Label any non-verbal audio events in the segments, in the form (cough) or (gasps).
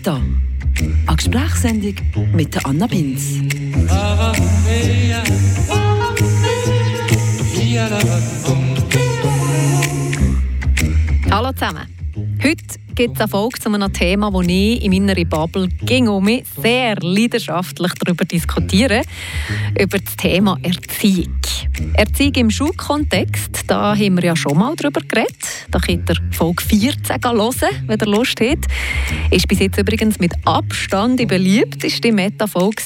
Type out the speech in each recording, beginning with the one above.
Meta, eine Gesprächssendung mit Anna Binz. Hallo zusammen. Heute gibt es eine Folge zu einem Thema, das ich in meiner Bubble ging um mich sehr leidenschaftlich darüber diskutiere, über das Thema Erziehung. Erziehung im Schulkontext, da haben wir ja schon mal darüber geredet. Da könnt ihr Folge 14 hören, wenn ihr Lust habt. Ist bis jetzt übrigens mit Abstand die beliebteste Meta-Folge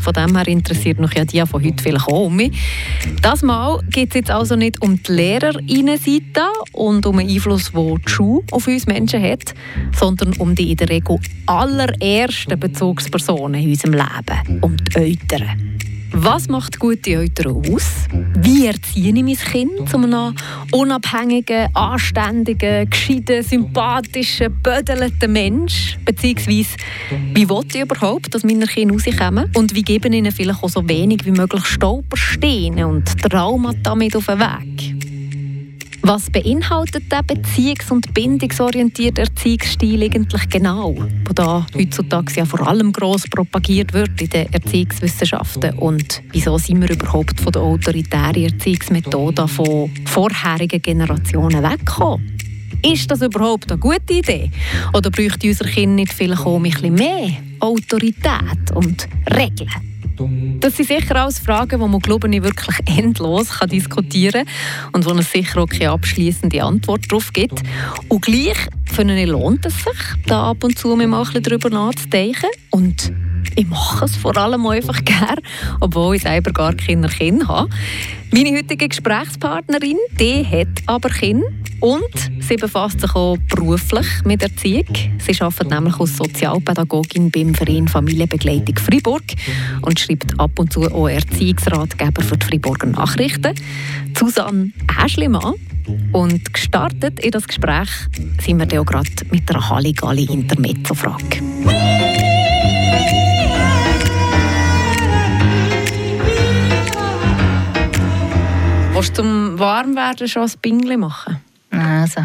Von dem her interessiert mich ja die von heute vielleicht auch mich. Das Mal geht es jetzt also nicht um die Lehrerinnenseite und um den Einfluss, den die Schule auf uns Menschen hat, sondern um die in der Regel allerersten Bezugspersonen in unserem Leben, um die Eltern. Was macht gute Eltern aus? Wie erziehe ich mein Kind zu einem unabhängigen, anständigen, gescheiten, sympathischen, bödelnden Mensch? Beziehungsweise, wie will ich überhaupt, dass meine Kinder rauskommen? Und wie geben ihnen vielleicht auch so wenig wie möglich Stolpersteine und Traumata mit auf den Weg? Was beinhaltet der beziehungs- und bindungsorientierte Erziehungsstil eigentlich genau, der da heutzutage ja vor allem gross propagiert wird in den Erziehungswissenschaften? Und wieso sind wir überhaupt von der autoritären Erziehungsmethode von vorherigen Generationen weggekommen? Ist das überhaupt eine gute Idee? Oder bräuchte unser Kind nicht vielleicht auch ein bisschen mehr Autorität und Regeln? Das sind sicher alles Fragen, die man, glaube ich, wirklich (laughs) endlos kann diskutieren kann und wo es sicher auch keine abschließende Antwort darauf gibt. Und gleich ich, lohnt es sich, da ab und zu mal ein darüber nachzudenken. Und ich mache es vor allem einfach gerne, obwohl ich selber gar keine Kinder habe. Meine heutige Gesprächspartnerin, die hat aber Kinder und sie befasst sich auch beruflich mit Erziehung. Sie arbeitet nämlich als Sozialpädagogin beim Verein Familienbegleitung Freiburg und schreibt ab und zu auch Erziehungsratgeber für die Freiburger Nachrichten. Susanne Äschlimann. Und gestartet in das Gespräch sind wir dann gerade mit einer Halligalli-Intermezzo-Frage. Willst du zum Warmwerden schon ein Bingli machen? Also.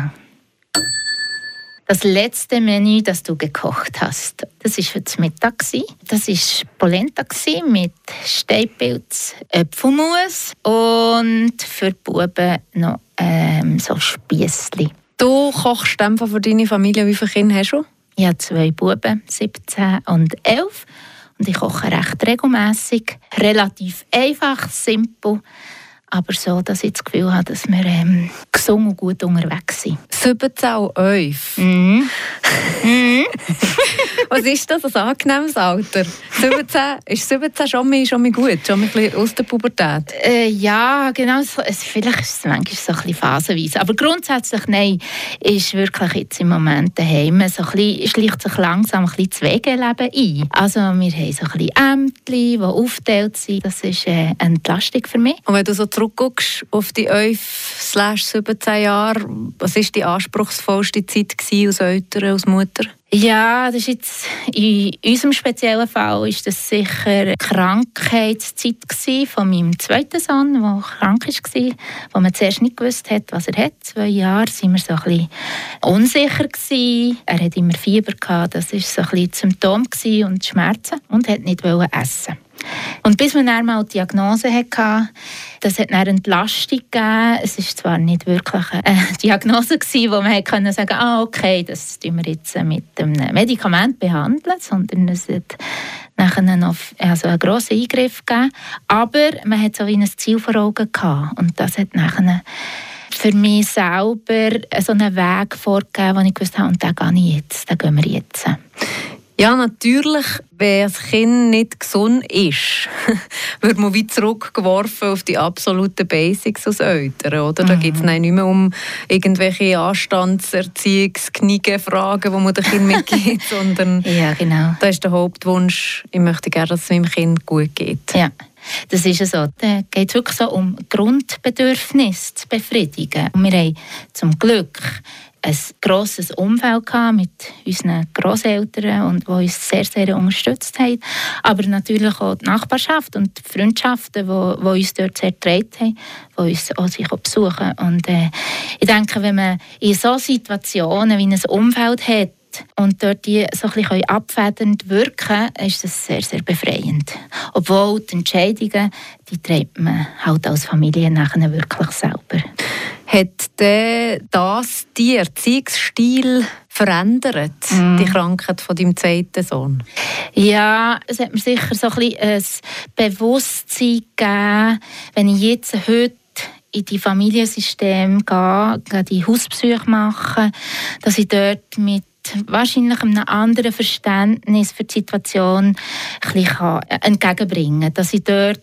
Das letzte Menü, das du gekocht hast, das war für das Mittag. Das war Polenta mit Steinpilz, Äpfelmus und für die Buben noch ähm, so Spiessli. Du kochst einfach für deine Familie. Wie viele Kinder hast du? Ich habe zwei Buben, 17 und 11. Und ich koche recht regelmäßig, relativ einfach, simpel aber so, dass ich das Gefühl habe, dass wir ähm, gesund und gut unterwegs sind. 17 und 11? Mhm. (laughs) mhm. Was ist das, ein angenehmes Alter? 17, ist 17 schon mal, schon mal gut, schon mal ein bisschen aus der Pubertät? Äh, ja, genau. So, es, vielleicht ist es manchmal so ein bisschen phasenweise. Aber grundsätzlich, nein, ist wirklich jetzt im Moment daheim so ein bisschen, schleicht sich langsam ein bisschen das Wegeleben ein. Also wir haben so ein bisschen Ämter, die aufgeteilt sind. Das ist äh, eine Entlastung für mich. Und wenn du so zurückguckst auf die 11-17 Jahre, was war die anspruchsvollste Zeit als Eltern, als Mutter? Ja, das ist jetzt in unserem speziellen Fall ist das sicher die Krankheitszeit von meinem zweiten Sohn, der krank war, wo man zuerst nicht gewusst hat, was er hat. Zwei Jahre waren wir so ein bisschen unsicher gewesen. Er hat immer Fieber gehabt, das war so ein bisschen Symptom und Schmerzen und hat nicht essen. Und bis man dann mal die Diagnose hatte, das hat eine Entlastung gegeben. Es war zwar nicht wirklich eine (laughs) Diagnose gewesen, wo man konnte sagen, ah, okay, das tun wir jetzt mit einem Medikament behandeln, sondern es hat nachher noch also einen grossen Eingriff gegeben. Aber man hat so wie ein Ziel vor Augen gehabt. Und das hat nachher für mich selber so einen Weg vorgegeben, wo ich gewusst habe, und den gehe ich jetzt, den gehen wir jetzt. Ja, natürlich, wenn ein Kind nicht gesund ist, (laughs) wird man wie zurückgeworfen auf die absoluten Basics als Eltern. Oder? Da mhm. geht es nicht mehr um irgendwelche Anstandserziehungs-, Fragen, die man dem Kind mitgibt, (laughs) sondern ja, genau. da ist der Hauptwunsch, ich möchte gerne, dass es meinem Kind gut geht. Ja. Das ist so. Da geht es wirklich so um Grundbedürfnisse zu befriedigen. Und wir haben zum Glück ein grosses Umfeld mit unseren Großeltern und die uns sehr, sehr unterstützt haben. Aber natürlich auch die Nachbarschaft und die Freundschaften, die, uns dort sehr getragen haben, die uns auch sich besuchen. Und äh, ich denke, wenn man in solchen Situationen wie ein Umfeld hat, und dort die so ein bisschen abfedernd wirken ist das sehr, sehr befreiend. Obwohl die Entscheidungen, die trägt man halt als Familie nachher wirklich selber. Hat das die Erziehungsstil verändert, mm. die Krankheit von deinem zweiten Sohn? Ja, es hat mir sicher so ein, bisschen ein Bewusstsein gegeben, wenn ich jetzt heute in die Familiensystem gehe, die Hauspsyche machen, dass ich dort mit wahrscheinlich einem anderen Verständnis für die Situation bisschen entgegenbringen kann. Dass ich dort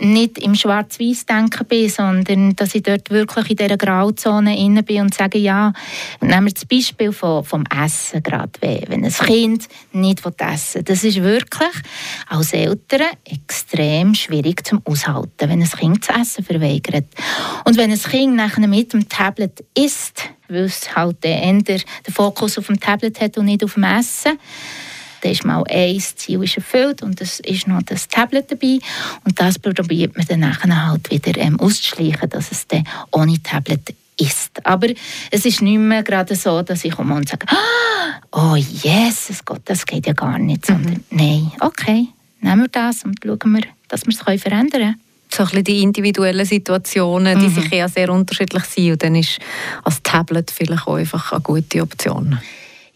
nicht im Schwarz-Weiß-Denken bin, sondern dass ich dort wirklich in dieser Grauzone inne bin und sage, ja, nehmen wir das Beispiel vom, vom Essen gerade, wenn ein Kind nicht essen will. Das ist wirklich als Eltern extrem schwierig zum Aushalten, wenn ein Kind zu essen verweigert. Und wenn ein Kind nachher mit dem Tablet isst, weil es halt eher den Fokus auf dem Tablet hat und nicht auf dem Essen, dann ist mal ein Ziel ist erfüllt und es ist noch das Tablet dabei und das probiert man dann nachher halt wieder ähm, auszuschleichen, dass es dann ohne Tablet ist. Aber es ist nicht mehr gerade so, dass ich komme und sage, (gasps) oh Jesus Gott, das geht ja gar nicht, sondern mhm. nein, okay, nehmen wir das und schauen wir, dass wir es verändern können so ein bisschen die individuellen Situationen, die mhm. sich ja sehr unterschiedlich sind. Und dann ist als Tablet vielleicht auch einfach eine gute Option.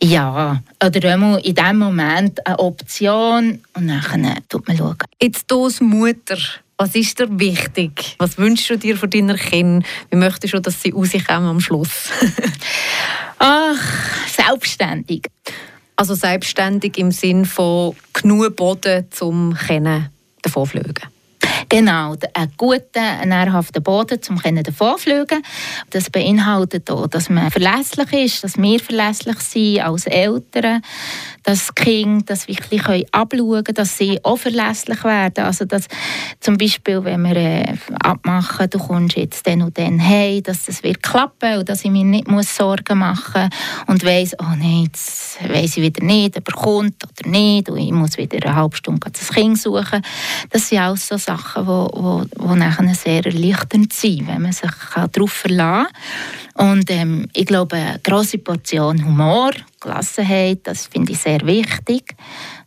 Ja, oder einmal in diesem Moment eine Option und dann tut man schauen. Jetzt du als Mutter, was ist dir wichtig? Was wünschst du dir von deiner Kinder? Wie möchtest du, dass sie rauskommen am Schluss? (laughs) Ach, selbstständig. Also selbstständig im Sinn von genug Boden zum Kennen davonfliegen? Genau, einen guten, nährhaften Boden, um davonfliegen Das beinhaltet auch, dass man verlässlich ist, dass wir verlässlich sind als Eltern, dass die Kinder das wirklich abschauen können, dass sie auch verlässlich werden. Also dass zum Beispiel, wenn wir äh, abmachen, du kommst jetzt dann und dann hey, dass das wird klappen und dass ich mir nicht muss Sorgen machen muss und weiss, oh nein, jetzt weiss ich wieder nicht, ob er kommt oder nicht und ich muss wieder eine halbe Stunde das Kind suchen. Das sind alles so Sachen, wo, wo nachher sehr erleichternd sind, wenn man sich darauf verlassen kann. Und ähm, ich glaube, eine grosse Portion Humor, Gelassenheit, das finde ich sehr wichtig.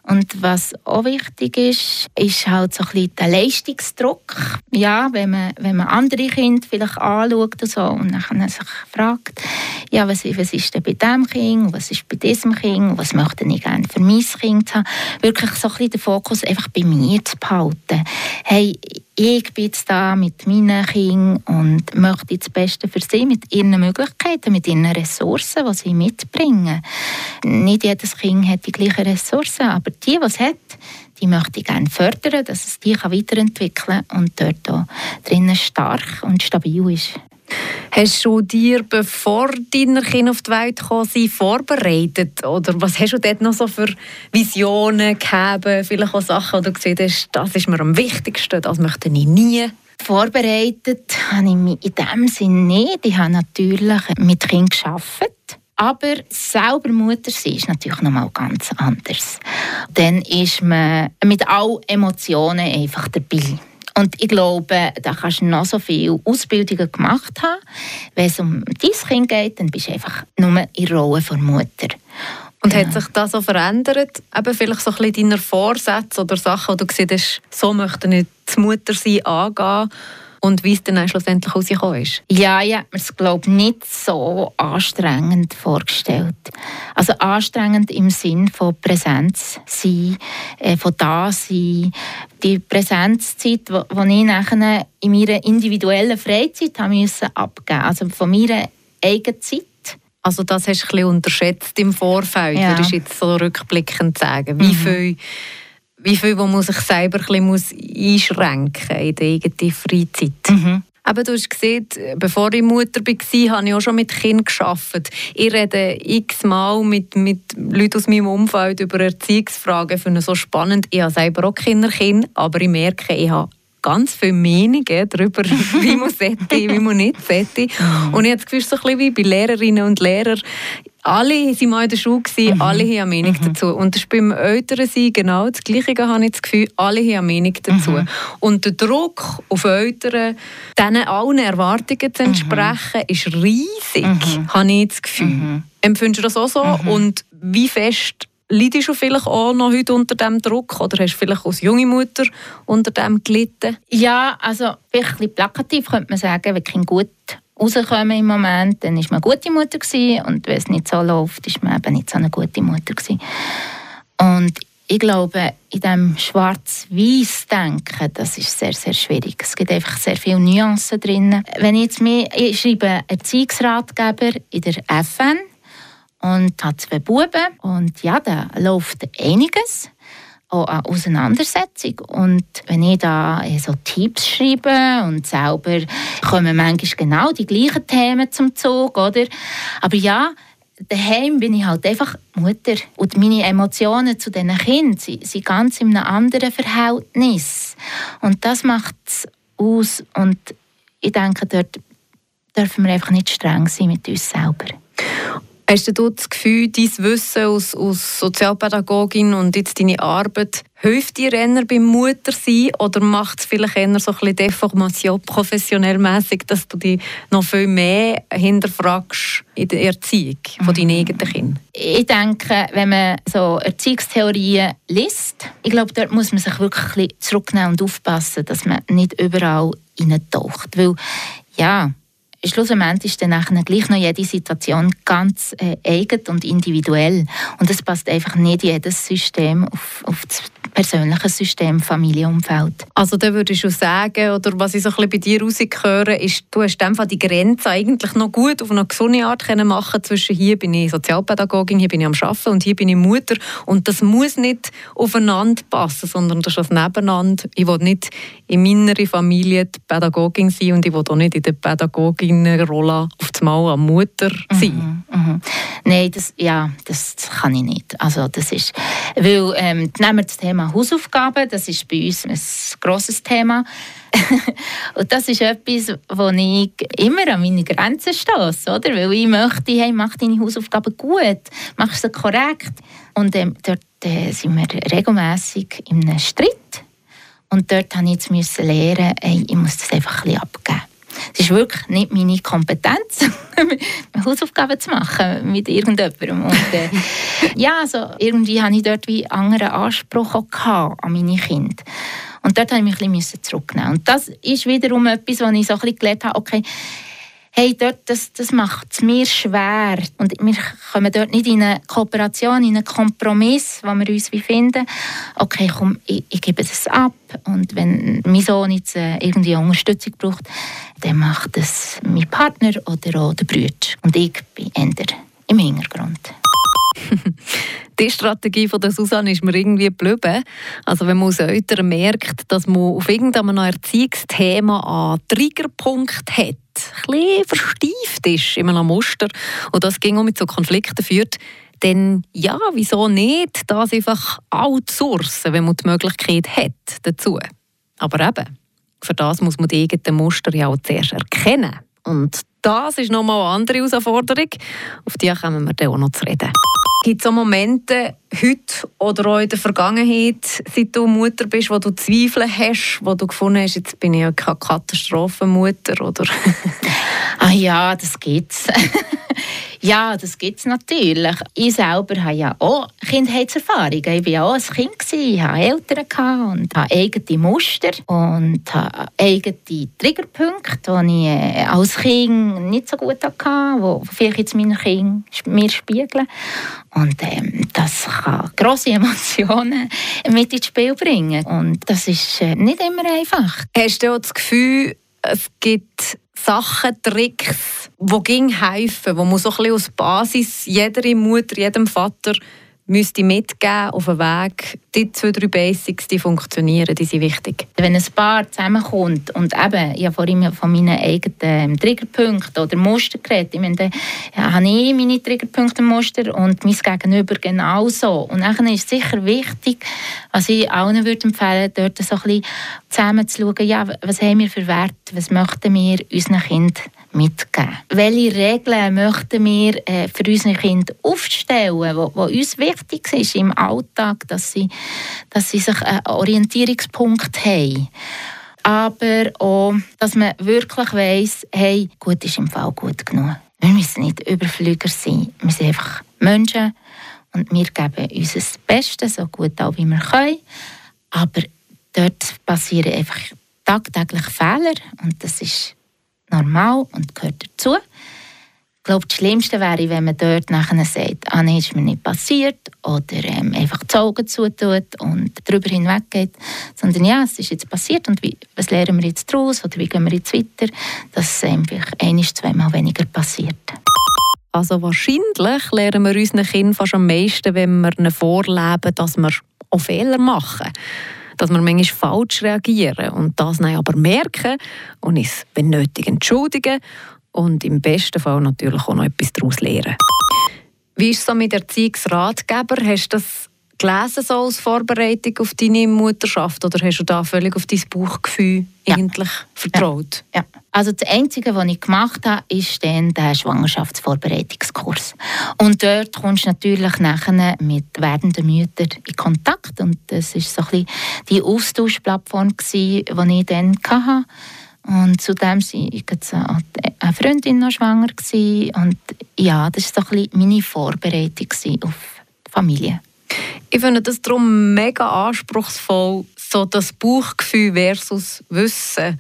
Und was auch wichtig ist, ist halt so ein bisschen der Leistungsdruck. Ja, wenn man, wenn man andere Kinder vielleicht anschaut und, so, und dann sich fragt, ja, was, was ist denn bei diesem Kind, was ist bei diesem Kind, was möchte ich gerne für mein Kind haben. Wirklich so ein bisschen den Fokus einfach bei mir zu behalten. Hey, ich bin jetzt da mit meinen Kindern und möchte das Beste für sie mit ihren Möglichkeiten, mit ihren Ressourcen, die sie mitbringen. Nicht jedes Kind hat die gleichen Ressourcen, aber die, die es hat, die möchte ich gerne fördern, dass es die weiterentwickeln kann und dort auch drinnen stark und stabil ist. Hast du dir, bevor deine Kinder auf die Welt gekommen vorbereitet? Oder was hast du dort noch so für Visionen gehabt? Vielleicht auch Sachen, die du gesehen hast, das ist mir am wichtigsten, das möchte ich nie? Vorbereitet habe ich mich in dem Sinne nicht. Ich habe natürlich mit Kindern gearbeitet. Aber selber Mutter sein ist natürlich noch mal ganz anders. Dann ist man mit allen Emotionen einfach dabei. Und ich glaube, da kannst du noch so viele Ausbildungen gemacht haben. Wenn es um dein Kind geht, dann bist du einfach nur in Rolle von Mutter. Und genau. hat sich das so verändert? Eben vielleicht so ein bisschen deiner Vorsätze oder Sachen, die du hast, so möchte ich das Muttersein angehen und wie es dann schlussendlich rausgekommen ist? Ja, ich habe mir es glaube nicht so anstrengend vorgestellt. Also anstrengend im Sinn von Präsenz sein, äh, von da sein. Die Präsenzzeit, die ich nachher in meiner individuellen Freizeit haben musste abgeben also von meiner eigenen Zeit. Also das hast du ein bisschen unterschätzt im Vorfeld, ja. würdest du jetzt so rückblickend sagen. Wie mhm. viel wie viel man sich selber ein bisschen einschränken muss in der eigenen Freizeit. Mhm. Aber du hast gesehen, bevor ich Mutter war, habe ich auch schon mit Kindern gearbeitet. Ich rede x-mal mit, mit Leuten aus meinem Umfeld über Erziehungsfragen. Ich finde es so spannend. Ich habe selber auch Kinder aber ich merke, ich habe ganz viele Meinungen darüber, (laughs) wie man sollte, wie man nicht sollte. Mhm. Und ich habe das Gefühl, so ein bisschen wie bei Lehrerinnen und Lehrern, alle waren mal in der Schule, gewesen, mhm. alle haben eine Meinung mhm. dazu. Und das ist beim Eltern sein genau das Gleiche, habe ich das Gefühl, alle haben eine Meinung dazu. Mhm. Und der Druck auf Eltern, diesen allen Erwartungen zu entsprechen, ist riesig, mhm. habe ich das Gefühl. Mhm. Empfindest du das auch so? Mhm. Und wie fest Leidest du vielleicht auch noch heute unter diesem Druck oder hast du vielleicht als junge Mutter unter dem gelitten? Ja, also ein bisschen plakativ könnte man sagen, Kinder gut rauskommen im Moment, dann war man eine gute Mutter gewesen, und wenn es nicht so läuft, ist man eben nicht so eine gute Mutter gewesen. Und ich glaube, in diesem schwarz-weiß Denken, das ist sehr, sehr schwierig. Es gibt einfach sehr viele Nuancen drin. Wenn ich jetzt mir, ich schreibe Erziehungsratgeber in der FN, und hat zwei Buben. Und ja, da läuft einiges auch eine Auseinandersetzung. Und wenn ich da so Tipps schreibe und selber kommen manchmal genau die gleichen Themen zum Zug, oder? Aber ja, daheim bin ich halt einfach Mutter. Und meine Emotionen zu diesen Kindern sind, sind ganz in einem anderen Verhältnis. Und das macht es aus. Und ich denke, dort dürfen wir einfach nicht streng sein mit uns selber. Hast du das Gefühl, dein Wissen als, als Sozialpädagogin und jetzt deine Arbeit hilft dir eher beim Muttersein oder macht es vielleicht eher so ein bisschen Deformation professionell mäßig, dass du dich noch viel mehr hinterfragst in der Erziehung von deinen mhm. eigenen Kindern? Ich denke, wenn man so Erziehungstheorien liest, ich glaube, dort muss man sich wirklich ein bisschen zurücknehmen und aufpassen, dass man nicht überall hineintaucht. Weil, ja, schlussendlich ist dann nachher gleich noch jede Situation ganz äh, eigen und individuell. Und es passt einfach nicht jedes System auf, auf das persönliche System, Familienumfeld. Also da würdest du sagen, oder was ich so ein bisschen bei dir rausgehöre, ist, du hast einfach die Grenze eigentlich noch gut auf eine gesunde Art können machen zwischen hier bin ich Sozialpädagogin, hier bin ich am Arbeiten und hier bin ich Mutter. Und das muss nicht aufeinander passen, sondern das ist ein Nebeneinander. Ich will nicht in meiner Familie die Pädagogin sein und ich will auch nicht in der Pädagoginnenrolle auf das Mal eine Mutter sein. Mhm, mhm. Nein, das, ja, das kann ich nicht. Also das ist, weil, ähm, nehmen wir das Thema Hausaufgaben, das ist bei uns ein grosses Thema. (laughs) und das ist etwas, wo ich immer an meine Grenzen stoße, oder? Weil ich möchte, hey, mach deine Hausaufgaben gut, mach sie korrekt. Und ähm, dort äh, sind wir regelmäßig in einem Streit und dort musste ich jetzt lernen, ey, ich muss das einfach ein bisschen abgeben. Es ist wirklich nicht meine Kompetenz, (laughs) Hausaufgaben zu machen mit irgendjemandem. Und, äh, (laughs) ja, also irgendwie hatte ich dort wie einen anderen Anspruch auch an meine Kinder. Und dort musste ich mich ein bisschen zurücknehmen. Und das ist wiederum etwas, wo ich so ein bisschen gelernt habe, okay, hey, dort, das, das macht es mir schwer. Und wir kommen dort nicht in eine Kooperation, in einen Kompromiss, wo wir uns wie finden, okay, komm, ich, ich gebe das ab. Und wenn mein Sohn jetzt äh, irgendwie Unterstützung braucht, dann macht es mein Partner oder auch der Bruder. Und ich bin eher im Hintergrund. (laughs) die Strategie von der Susanne ist mir irgendwie geblieben. Also wenn man Eltern merkt, dass man auf irgendeinem Erziehungsthema einen Triggerpunkt hat, ein bisschen verstieft ist in einem Muster und das ging auch mit so Konflikten führt, dann ja, wieso nicht das einfach outsourcen, wenn man die Möglichkeit hat dazu. Aber eben, für das muss man die eigenen Muster ja auch zuerst erkennen. Und das ist nochmal eine andere Herausforderung. Auf die kommen wir dann auch noch zu reden. Gibt es auch Momente, heute oder auch in der Vergangenheit, seit du Mutter bist, wo du Zweifel hast, wo du gefunden hast, jetzt bin ich ja keine Katastrophenmutter, oder? (laughs) ah ja, das gibt's. (laughs) (laughs) Ja, das gibt es natürlich. Ich selber habe ja auch Kindheitserfahrungen. Ich war ja auch ein Kind, ich hatte Eltern und habe eigene Muster und eigene Triggerpunkte, die ich äh, als Kind nicht so gut hatte, die vielleicht jetzt meine Kinder mir spiegeln. Und ähm, das kann grosse (laughs) Emotionen mit ins Spiel bringen. Und das ist äh, nicht immer einfach. Hast du auch das Gefühl, es gibt Sachen, Tricks, die helfen, wo man so ein bisschen als Basis jeder Mutter, jedem Vater müsste mitgeben auf den Weg. Die zwei, drei Basics, die funktionieren, die sind wichtig. Wenn ein Paar zusammenkommt und eben, ich habe vorhin von meinen eigenen Triggerpunkten oder Muster geredet, ich meine, dann ja, habe ich meine Triggerpunkte Muster und mein Gegenüber genauso. Und dann ist es sicher wichtig, was ich allen würde empfehlen dort so ein bisschen zusammen zu schauen, ja, was haben wir für Werte, was möchten wir unseren Kindern mitgeben. Welche Regeln möchten wir äh, für unsere Kinder aufstellen, wo uns wichtig ist im Alltag, dass sie, dass sie sich einen Orientierungspunkt haben aber auch, dass man wirklich weiss, hey, gut ist im Fall gut genug. Wir müssen nicht Überflüger sein. Wir sind einfach Menschen und wir geben uns das Beste, so gut auch wie wir können. Aber dort passieren einfach tagtäglich Fehler und das ist normal und gehört dazu. Ich glaube, das Schlimmste wäre, wenn man dort nachher sagt, ah nein, ist mir nicht passiert oder ähm, einfach die Augen zutut und darüber hinweggeht, sondern ja, es ist jetzt passiert und wie, was lernen wir jetzt daraus oder wie gehen wir jetzt weiter, dass es einfach ein, zweimal weniger passiert. Also wahrscheinlich lernen wir unseren Kindern fast am meisten, wenn wir ihnen vorleben, dass wir auch Fehler machen dass wir manchmal falsch reagieren und das dann aber merken und uns, wenn nötig, entschuldigen und im besten Fall natürlich auch noch etwas daraus lernen. Wie ist es so mit Erziehungsratgeber? Hast du das gelesen so als Vorbereitung auf deine Mutterschaft oder hast du da völlig auf dein Bauchgefühl ja. eigentlich vertraut? Ja. ja. Also das Einzige, was ich gemacht habe, ist dann der Schwangerschaftsvorbereitungskurs. Und dort kommst du natürlich nachher mit werdenden Müttern in Kontakt und das ist so ein bisschen die Austauschplattform, die ich dann hatte. Und zudem war eine Freundin noch schwanger. Und ja, das war so ein bisschen meine Vorbereitung auf die Familie. Ich finde das darum mega anspruchsvoll, so das Bauchgefühl versus Wissen.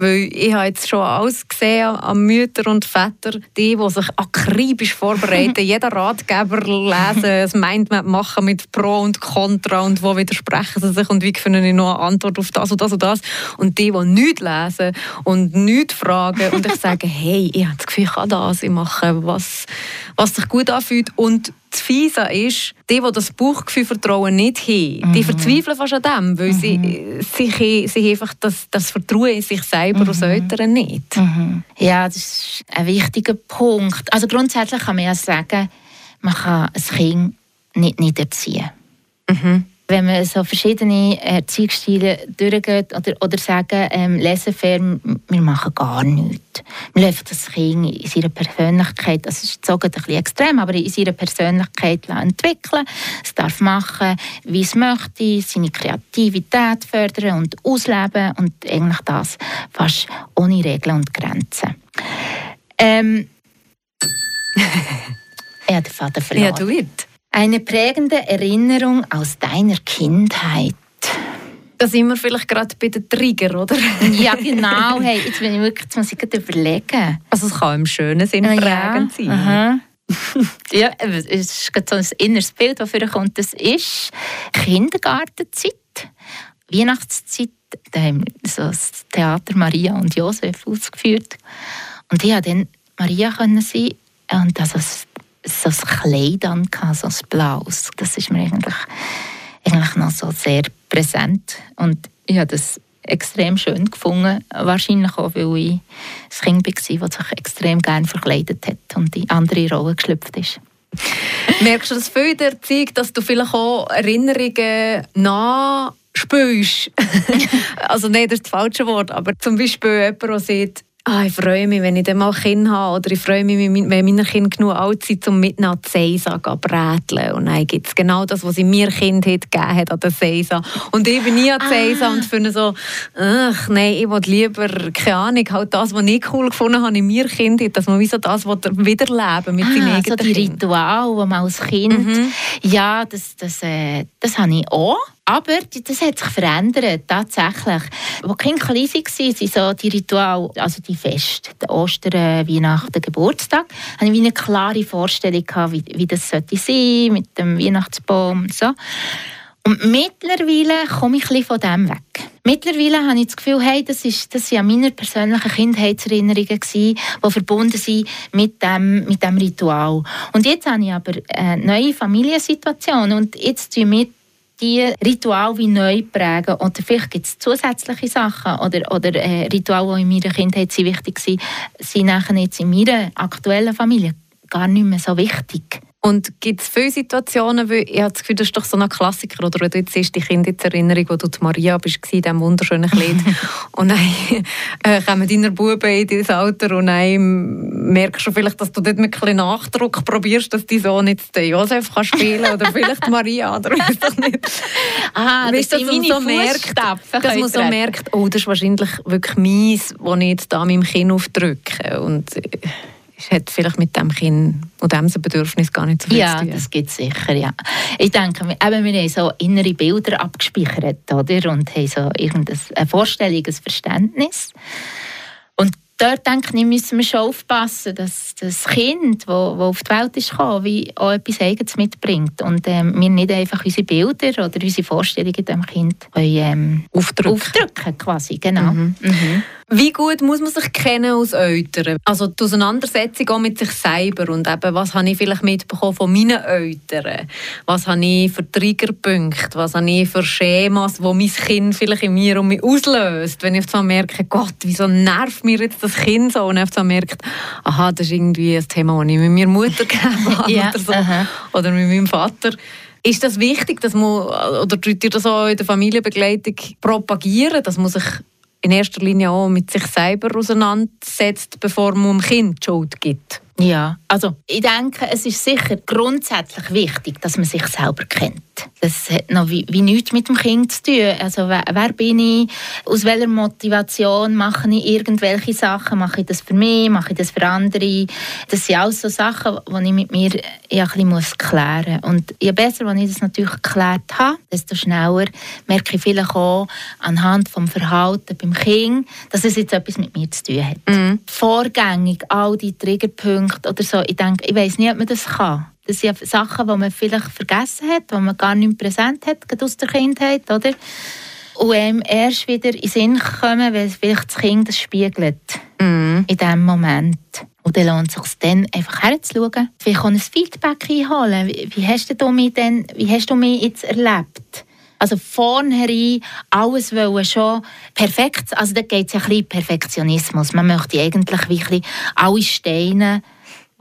Weil ich habe jetzt schon alles gesehen an Mütter und Väter, die, die sich akribisch vorbereiten, (laughs) jeder Ratgeber lesen, das Mindmap machen mit Pro und Contra und wo widersprechen sie sich und wie finden ich noch eine Antwort auf das und das und das. Und die, die nichts lesen und nichts fragen und ich sage, (laughs) hey, ich habe das Gefühl, ich kann das, ich mache was, was sich gut anfühlt und das Fiese ist, die, die das Bauchgefühl Vertrauen nicht haben, mhm. die verzweifeln fast an dem, weil mhm. sie, sie, sie einfach das, das Vertrauen in sich selber mhm. als Eltern nicht. Mhm. Ja, das ist ein wichtiger Punkt. Also grundsätzlich kann man ja sagen, man kann ein Kind nicht, nicht erziehen. Mhm wenn man so verschiedene Erziehungsstile durchgeht oder, oder sagen, ähm, laissez-faire, wir machen gar nichts. Wir lassen das Kind in seiner Persönlichkeit, das ist so ein bisschen extrem, aber in seiner Persönlichkeit entwickeln. Es darf machen, wie es möchte, seine Kreativität fördern und ausleben und eigentlich das fast ohne Regeln und Grenzen. Ähm, (laughs) er hat den Vater verloren. Ja, du it. Eine prägende Erinnerung aus deiner Kindheit. Da sind wir vielleicht gerade bei den Trigger, oder? (laughs) ja, genau. Hey, jetzt bin ich wirklich, jetzt muss ich überlegen. Also es kann im schönen Sinn prägend ja, sein. Aha. (laughs) ja, es ist so ein inneres Bild, das für kommt. Das ist Kindergartenzeit, Weihnachtszeit. Da haben wir so das Theater Maria und Josef ausgeführt. Und ich konnte dann Maria sein und also so ein Kleid an, so ein blaues. Das ist mir eigentlich, eigentlich noch so sehr präsent. Und ich habe das extrem schön gefunden. Wahrscheinlich auch, weil ich ein Kind war, das sich extrem gerne verkleidet hat und in andere Rollen geschlüpft ist. Merkst du das viel in der Erziehung, dass du vielleicht auch Erinnerungen nachspürst? (laughs) also nein, das ist das falsche Wort, aber zum Beispiel jemand, der sagt, Ah, ich freue mich, wenn ich dann mal Kind habe. Oder ich freue mich, wenn meine Kinder genug alt sind, um mit nach Seisa zu bräteln. Und dann gibt es genau das, was sie mir Kind hat gegeben hat an der Seisa. Und ich bin nie an Seisa ah. und finde so, ach nein, ich will lieber, keine Ahnung, halt das, was ich cool gefunden habe in mir Kind, dass man wie so das wiederleben mit ah, seinen eigenen so die Ritual, die man als Kind... Mhm. Ja, das, das, äh, das habe ich auch. Aber das hat sich verändert, tatsächlich. Als Kinder klein waren, sind so die Rituale, also die Feste, die Ostern, Weihnachten, Geburtstag, hatte ich eine klare Vorstellung, wie, wie das sollte sein mit dem Weihnachtsbaum und so. Und mittlerweile komme ich ein von dem weg. Mittlerweile habe ich das Gefühl, hey, das, ist, das waren meine persönlichen Kindheitserinnerungen, gewesen, die verbunden sind mit dem, mit dem Ritual. Und jetzt habe ich aber eine neue Familiensituation und jetzt tun wir die Ritual wie neu prägen. Oder vielleicht gibt es zusätzliche Sachen oder, oder äh, Rituale, die in meiner Kindheit wichtig waren, sind nachher jetzt in meiner aktuellen Familie gar nicht mehr so wichtig. Und gibt es viele Situationen, weil ich habe das Gefühl, das ist doch so ein Klassiker, oder wenn du jetzt siehst, die Kindheitserinnerung, wo du die Maria bist, in diesem wunderschönen Kleid, (laughs) und dann äh, kommen deine Buben in dein Alter und dann merkst du vielleicht, dass du dort mit ein Nachdruck probierst, dass dein Sohn jetzt den Josef kann spielen kann oder vielleicht Maria, oder (laughs) weiß doch nicht. Ah, das, dass man so merkt, dass man so merkt, oh, das ist wahrscheinlich wirklich meins, das ich jetzt da meinem Kind aufdrücke. Und, äh, hat vielleicht mit dem Kind und diesem Bedürfnis gar nicht so viel ja, zu tun. Ja, das gibt es sicher, ja. Ich denke, eben, wir haben so innere Bilder abgespeichert, oder? Und haben so irgendeine Vorstellung, ein Verständnis. Und dort denke ich, müssen wir schon aufpassen, dass das Kind, das auf die Welt ist gekommen, wie auch etwas Eigenes mitbringt. Und ähm, wir nicht einfach unsere Bilder oder unsere Vorstellungen dem Kind können, ähm, aufdrücken. aufdrücken. quasi, genau. Mhm. Mhm. Wie gut muss man sich kennen als Eltern? Also die Auseinandersetzung auch mit sich selber und eben, was habe ich vielleicht mitbekommen von meinen Eltern? Was habe ich für Triggerpunkte? Was habe ich für Schemas, wo mein Kind vielleicht in mir um mich auslöst? Wenn ich auf merke, Gott, wieso nervt mir jetzt das Kind so? Und ich auf merkt, aha, das ist irgendwie ein Thema, das ich mit meiner Mutter (laughs) gegeben habe ja, oder, so. oder mit meinem Vater. Ist das wichtig, dass man, oder tut ihr das auch in der Familienbegleitung propagieren, dass man sich in erster Linie auch mit sich selber auseinandersetzt, bevor man dem Kind Schuld gibt. Ja, also ich denke, es ist sicher grundsätzlich wichtig, dass man sich selber kennt. Das hat noch wie, wie nichts mit dem Kind zu tun. Also wer, wer, bin ich? Aus welcher Motivation mache ich irgendwelche Sachen? Mache ich das für mich? Mache ich das für andere? Das sind alles so Sachen, die ich mit mir ja, ein bisschen klären muss. Und je besser, wenn ich das natürlich geklärt habe, desto schneller merke ich vielleicht auch anhand des Verhalten beim Kind, dass es jetzt etwas mit mir zu tun hat. Mhm. Vorgängig all die Triggerpunkte oder so, ich denke, ich weiß nicht, ob man das kann. Das sind Sachen, die man vielleicht vergessen hat, die man gar nicht präsent hat, gerade aus der Kindheit, oder? Und einem erst wieder in den Sinn kommen, weil vielleicht das Kind das spiegelt. Mm. In diesem Moment. Und dann lohnt es sich dann einfach herzuschauen. Vielleicht auch ein Feedback einholen. Wie, wie, hast du mich denn, wie hast du mich jetzt erlebt? Also vornherein alles wollen schon perfekt. Also da geht es ja ein bisschen Perfektionismus. Man möchte eigentlich wirklich alle Steine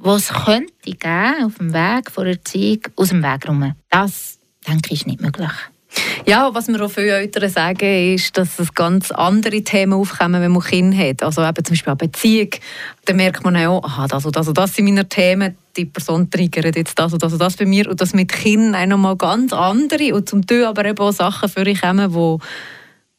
was könnte geben auf dem Weg von Erziehung aus dem Weg rum. Das, denke ich, ist nicht möglich. Ja, was mir auch viele Eltern sagen, ist, dass es ganz andere Themen aufkommen, wenn man Kinder hat. Also eben zum Beispiel eine Beziehung. Dann merkt man auch, aha, das und das und das sind meine Themen. Die Person triggert jetzt das und das und das bei mir. Und das mit Kindern auch nochmal ganz andere. Und zum Teil aber eben auch Sachen für euch kommen, die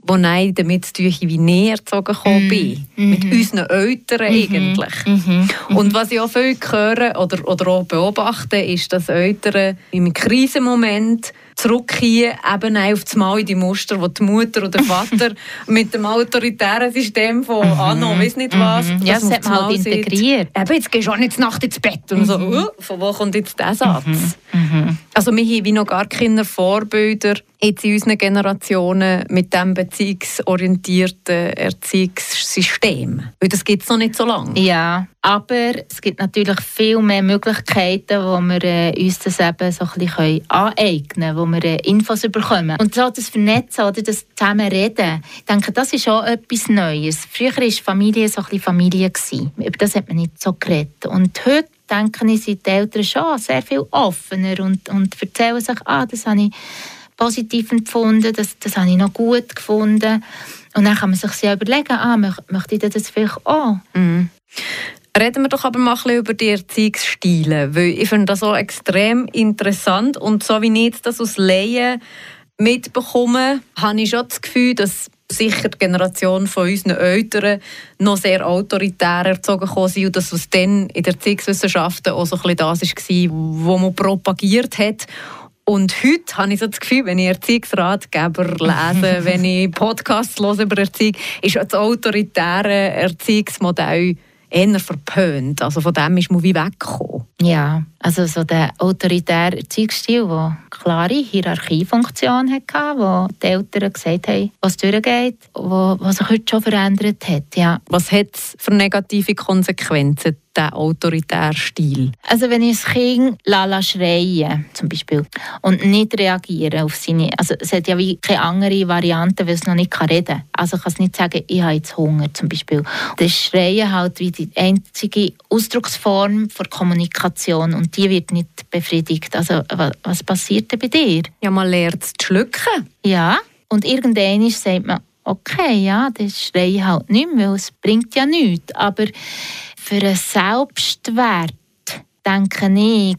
wo ich damit zu tun wie näher erzogen mm. bin. Mm. Mit unseren Eltern mm eigentlich. -hmm. Und was ich auch viel höre oder, oder auch beobachte, ist, dass Eltern im Krisenmoment zurückkehren, eben auf das Mal in die Muster, wo die Mutter oder der Vater (laughs) mit dem autoritären System von mhm. Anno, weiß nicht was, mhm. ja, das hat man halt integriert. Eben, jetzt gehst du auch nicht Nacht ins Bett und so, uh, von wo kommt jetzt dieser Satz? Mhm. Also wir haben wie noch gar keine Vorbilder jetzt in unseren Generationen mit diesem beziehungsorientierten Erziehungssystem. Weil das gibt es noch nicht so lange. Ja, aber es gibt natürlich viel mehr Möglichkeiten, wo wir äh, uns das eben so ein bisschen aneignen können, wo wir äh, Infos bekommen. Und so das Vernetzen oder das Zusammenreden, ich denke, das ist auch etwas Neues. Früher war Familie so ein bisschen Familie. Gewesen. Über das hat man nicht so geredet. Und heute denke ich, sind die Eltern schon sehr viel offener und, und erzählen sich, ah, das habe ich positiv empfunden, das, das habe ich noch gut gefunden. Und dann kann man sich ja überlegen, ah, möchte ich das vielleicht auch? Mhm. Reden wir doch aber mal ein bisschen über die Erziehungsstile, weil ich finde das so extrem interessant und so wie ich das aus Laien mitbekomme, habe ich schon das Gefühl, dass sicher die Generation von unseren Eltern noch sehr autoritär erzogen sind und dass es dann in der Erziehungswissenschaften auch so ein bisschen das war, wo man propagiert hat. Und heute habe ich so das Gefühl, wenn ich Erziehungsratgeber lese, (laughs) wenn ich Podcasts höre über Erziehung, ist das autoritäre Erziehungsmodell eher verpönt. Also von dem ist man wie weggekommen. Ja, also so der autoritäre Erziehungsstil, der klare Hierarchiefunktion hatte, wo die Eltern gesagt haben, was durchgeht, wo, was sich heute schon verändert hat. Ja. Was hat es für negative Konsequenzen, dieser autoritäre Stil? Also wenn ich das Kind lala schreien zum Beispiel und nicht reagieren auf seine, also es hat ja wie keine andere Variante, weil es noch nicht reden kann. Also ich kann es nicht sagen, ich habe jetzt Hunger zum Beispiel. Das Schreien halt wie die einzige Ausdrucksform der Kommunikation und die wird nicht befriedigt. Also was passiert denn bei dir? Ja, man lernt zu schlucken. Ja, und irgendwann sagt man, okay, ja, das schreie halt nicht mehr, weil es bringt ja nichts. Aber für einen Selbstwert, denke ich,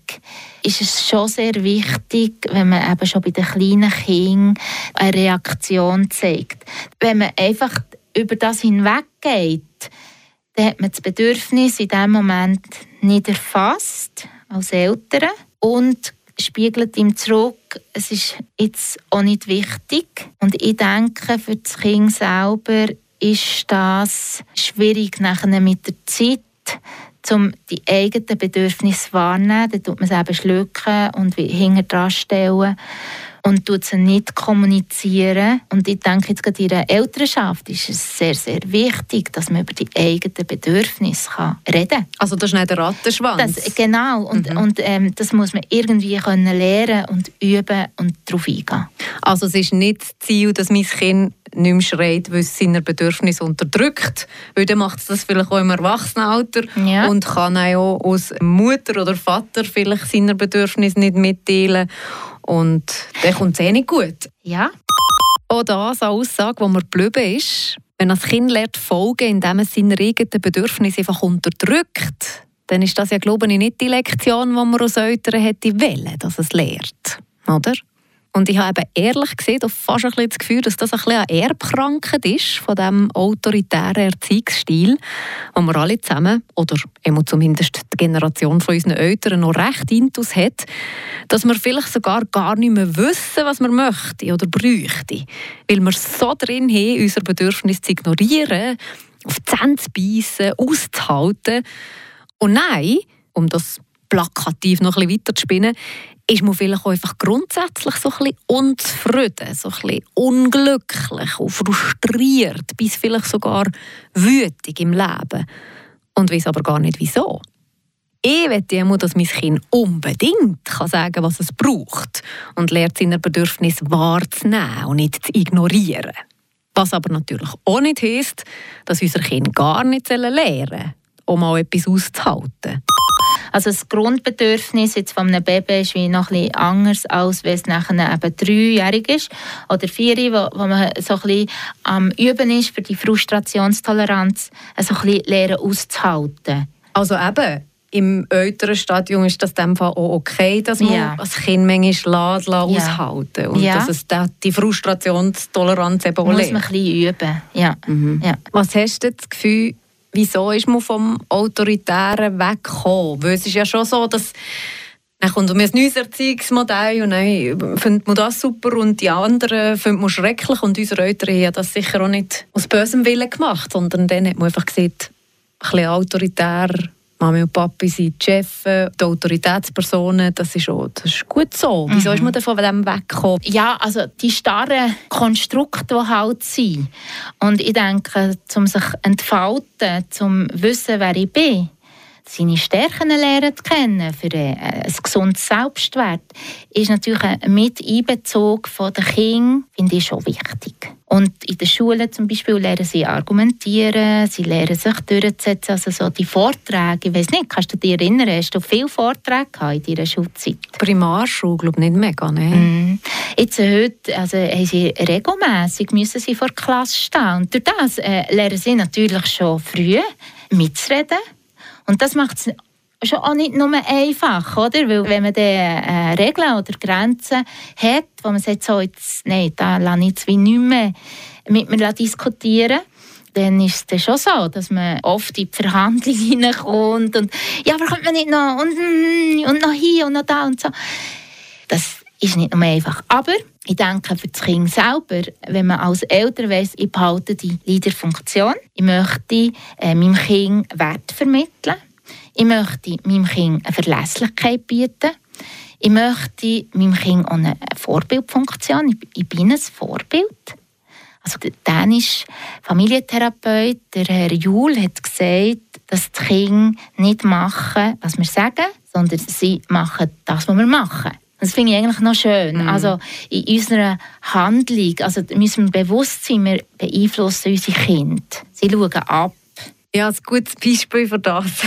ist es schon sehr wichtig, wenn man eben schon bei den kleinen Kindern eine Reaktion zeigt. Wenn man einfach über das hinweggeht, dann hat man das Bedürfnis in diesem Moment nicht erfasst als Eltern und spiegelt ihm zurück, es ist jetzt auch nicht wichtig. Und ich denke, für das Kind selber ist das schwierig nachher mit der Zeit, um die eigenen Bedürfnisse wahrnehmen. Dann tut man es eben schlucken und hinter dran stellen und tut sie nicht kommunizieren. Und ich denke, jetzt gerade in der Elternschaft ist es sehr, sehr wichtig, dass man über die eigenen Bedürfnisse kann reden kann. Also das ist nicht der Rattenschwanz? Das, genau, und, mhm. und ähm, das muss man irgendwie können lernen und üben und darauf eingehen. Also es ist nicht das Ziel, dass mein Kind nicht mehr schreit, weil es seine Bedürfnisse unterdrückt. Weil dann macht es das vielleicht auch im Erwachsenenalter ja. und kann auch als Mutter oder Vater vielleicht seine Bedürfnisse nicht mitteilen. Und dann kommt es eh nicht gut. Ja. Auch das eine Aussage, die mir geblieben ist. Wenn das Kind lernt folgen, indem es seine eigenen Bedürfnisse einfach unterdrückt, dann ist das ja, glaube ich, nicht die Lektion, die man als Eltern hätte wollen, dass es lernt. Oder? Und ich habe ehrlich gesagt fast ein bisschen das Gefühl, dass das ein bisschen eine Erbkrankheit ist von diesem autoritären Erziehungsstil, den wir alle zusammen, oder zumindest die Generation von unseren Eltern noch recht intus hat, dass wir vielleicht sogar gar nicht mehr wissen, was wir möchten oder bräuchten, weil wir so drin haben, unser Bedürfnis zu ignorieren, auf die Zähne zu beißen, auszuhalten. Und nein, um das plakativ noch ein bisschen weiter zu spinnen, ist man vielleicht auch einfach grundsätzlich so ein bisschen unzufrieden, so ein bisschen unglücklich und frustriert, bis vielleicht sogar wütig im Leben. Und weiß aber gar nicht wieso. Ich möchte immer, dass mein Kind unbedingt kann sagen was es braucht und lernt seine Bedürfnisse wahrzunehmen und nicht zu ignorieren. Was aber natürlich auch nicht heisst, dass unser Kind gar nicht lernen sollen, um mal etwas auszuhalten. Also das Grundbedürfnis jetzt von einem Baby ist wie noch ein anders, als wenn es nachher eben dreijährig ist oder vier, wo, wo man so ein bisschen am Üben ist, für die Frustrationstoleranz so ein bisschen lernen auszuhalten. Also eben, im älteren Stadium ist das dem Fall auch okay, dass man ja. als Kind manchmal lässt, lässt ja. aushalten und ja. dass es die Frustrationstoleranz eben auch Muss man ein bisschen üben, ja. Mhm. ja. Was hast du das Gefühl, wieso ist man vom Autoritären weggekommen? Weil es ist ja schon so, dass dann kommt ein neues Erziehungsmodell und dann findet man das super und die anderen findet man schrecklich und unsere Eltern haben das sicher auch nicht aus bösem Willen gemacht, sondern dann hat man einfach gesagt, ein bisschen autoritär Mami und Papi sind die Chefs, die Autoritätspersonen, das ist, auch, das ist gut so. Wieso mhm. ist man davon weggekommen? Ja, also die starren Konstrukte, die halt sind. Und ich denke, um sich zu entfalten, um zu wissen, wer ich bin, seine Stärken lernen zu kennen für ein, ein gesundes Selbstwert, ist natürlich ein Miteinbezug der Kinder, finde ich schon wichtig. Und in der Schule zum Beispiel lernen sie argumentieren, sie lernen sich durchzusetzen, also so die Vorträge, ich weiß nicht, kannst du dich erinnern, hast du viele Vorträge in deiner Schulzeit? Primarschule, glaube ich, nicht mega, ne? Mm. Jetzt äh, heute, also haben sie regelmäßig müssen sie vor der Klasse stehen und durch das äh, lernen sie natürlich schon früh mitzureden, und das macht es schon auch nicht nur einfach, oder? Weil wenn man dann äh, Regeln oder Grenzen hat, wo man sagt, so, jetzt, nein, da lasse ich jetzt wie nicht mehr mit mir diskutieren, dann ist es schon so, dass man oft in die Verhandlung (laughs) hineinkommt und ja, aber kommt man nicht noch und, mm, und noch hier und noch da und so. Das ist nicht nur einfach. Aber ich denke, für das Kind selber, wenn man als Eltern weiss, ich behalte die Leaderfunktion, ich möchte äh, meinem Kind Wert vermitteln, ich möchte meinem Kind eine Verlässlichkeit bieten, ich möchte meinem Kind auch eine Vorbildfunktion, ich, bin ein Vorbild. Also der dänische Familientherapeut, der Herr Juhl, hat gesagt, dass die Kinder nicht machen, was wir sagen, sondern sie machen das, was wir machen. Das finde ich eigentlich noch schön. Mhm. Also in unserer Handlung, also müssen wir bewusst sein, wir beeinflussen unsere Kinder. Sie schauen ab. Ja, ein gutes Beispiel für das. (laughs)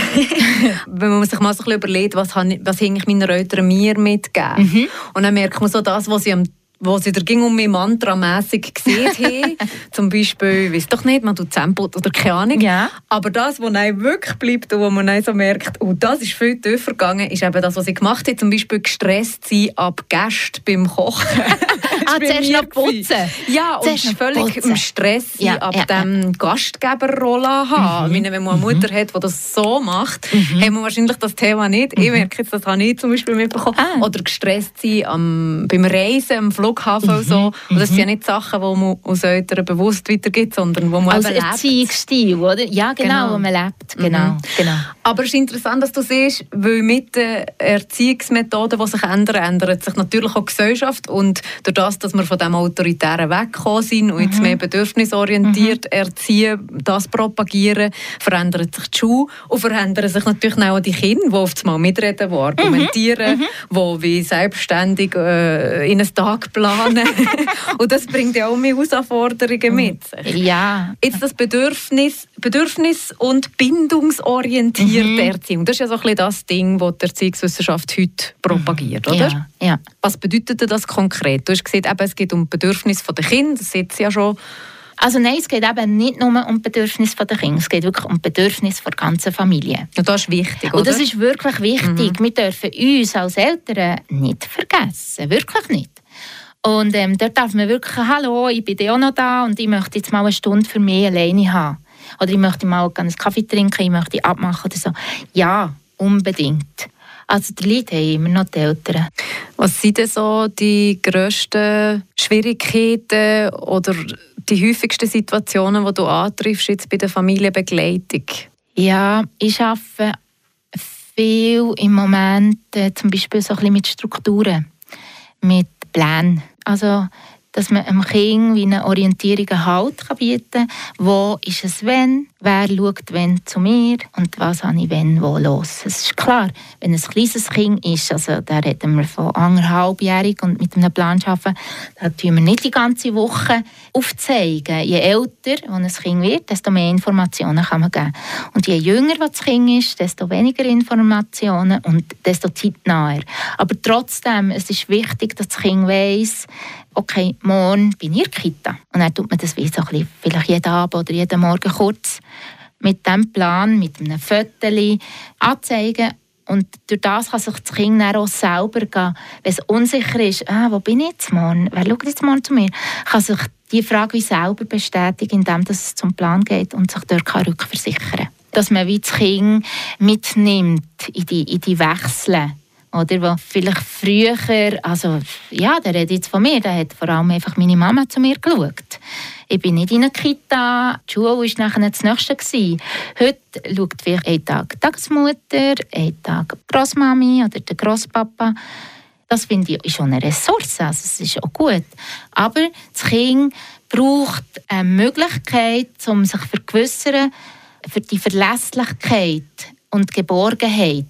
Wenn man sich mal so ein bisschen überlegt, was, habe ich, was ich meinen Eltern mir mitgegeben. Mhm. Und dann merkt man so das, was sie am wo sie ging um mich mantramässig gesehen (laughs) haben. Zum Beispiel, weiß doch nicht, man tut Zempot oder keine Ahnung. Ja. Aber das, was einem wirklich bleibt und wo man dann so merkt, oh, das ist viel tiefer gegangen, ist eben das, was ich gemacht habe. Zum Beispiel gestresst sein ab Gästen beim Kochen. (laughs) ah, zuerst noch putzen. Ja, und zuerst völlig putzen. im Stress ja, ab ja, dem ja. Gastgeberrolle haben. Mhm. wenn man eine Mutter mhm. hat, die das so macht, mhm. haben wir wahrscheinlich das Thema nicht. Mhm. Ich merke jetzt, das habe ich zum Beispiel mitbekommen. Ah. Oder gestresst sein am, beim Reisen, am Flughafen mhm. und so. Und das sind ja mhm. nicht Sachen, die man aus Eltern bewusst weitergibt, sondern wo man Als eben Erziehungsstil, oder? Ja, genau, genau, wo man lebt. Genau, genau. Aber es ist interessant, dass du siehst, weil mit den Erziehungsmethoden, die sich ändern, ändert sich natürlich auch die Gesellschaft und durch das, dass wir von dem Autoritären weggekommen sind und jetzt mhm. mehr bedürfnisorientiert mhm. erziehen, das propagieren, verändert sich die Schule und verändern sich natürlich auch die Kinder, die oft mal mitreden, die argumentieren, mhm. die wie selbstständig äh, in einen Tag planen (laughs) und das bringt ja auch mehr Herausforderungen mhm. mit sich. Ja. Jetzt das Bedürfnis, Bedürfnis und bindungsorientierte mhm. Erziehung, das ist ja so ein bisschen das Ding, das die Erziehungswissenschaft heute propagiert, oder? Ja. ja. Was bedeutet das konkret? Du hast gesagt, eben, es geht um Bedürfnisse der Kinder, das sieht ja schon. Also nein, es geht eben nicht nur um Bedürfnisse der Kinder, es geht wirklich um Bedürfnisse der ganzen Familie. Und das ist wichtig, oder? Und das ist wirklich wichtig. Mhm. Wir dürfen uns als Eltern nicht vergessen, wirklich nicht. Und ähm, dort darf man wirklich, hallo, ich bin auch noch da und ich möchte jetzt mal eine Stunde für mich alleine haben. Oder ich möchte mal einen Kaffee trinken, ich möchte abmachen oder so. Ja, unbedingt. Also die Leute haben immer noch die Eltern. Was sind denn so die grössten Schwierigkeiten oder die häufigsten Situationen, die du antriffst jetzt bei der Familienbegleitung? Ja, ich arbeite viel im Moment äh, zum Beispiel so ein bisschen mit Strukturen, mit Plänen. Also dass man einem Kind wie eine Orientierung Halt bieten kann. Wo ist es wenn? Wer schaut wenn zu mir? Und was habe ich wenn wo los? Es ist klar, wenn ein kleines Kind ist, also da reden wir von anderthalbjährig und mit einem Plan arbeiten, da tun wir nicht die ganze Woche aufzeigen. Je älter ein Kind wird, desto mehr Informationen kann man geben. Und je jünger das Kind ist, desto weniger Informationen und desto zeitnaher. Aber trotzdem, es ist wichtig, dass das Kind weiss, okay, morgen bin ich in der Kita. Und dann tut man das wie so ein bisschen, vielleicht jeden Abend oder jeden Morgen kurz mit diesem Plan, mit einem Foto anzeigen. Und durch das kann sich das Kind dann auch selber gehen. Wenn es unsicher ist, ah, wo bin ich jetzt morgen? Wer schaut jetzt morgen zu mir? Kann sich die Frage wie selber bestätigen, indem es zum Plan geht und sich dort kann rückversichern kann. Dass man wie das Kind mitnimmt in die, in die Wechsel oder wo vielleicht früher, also ja, der redet von mir, da hat vor allem einfach meine Mama zu mir geschaut. Ich bin nicht in einer Kita, die Schule war nachher das Nächste. Gewesen. Heute schaut vielleicht einen Tag die Tagesmutter, einen Tag die Grossmami oder der Grosspapa. Das finde ich ist schon eine Ressource, also es ist auch gut. Aber das Kind braucht eine Möglichkeit, um sich zu vergewissern, für die Verlässlichkeit und Geborgenheit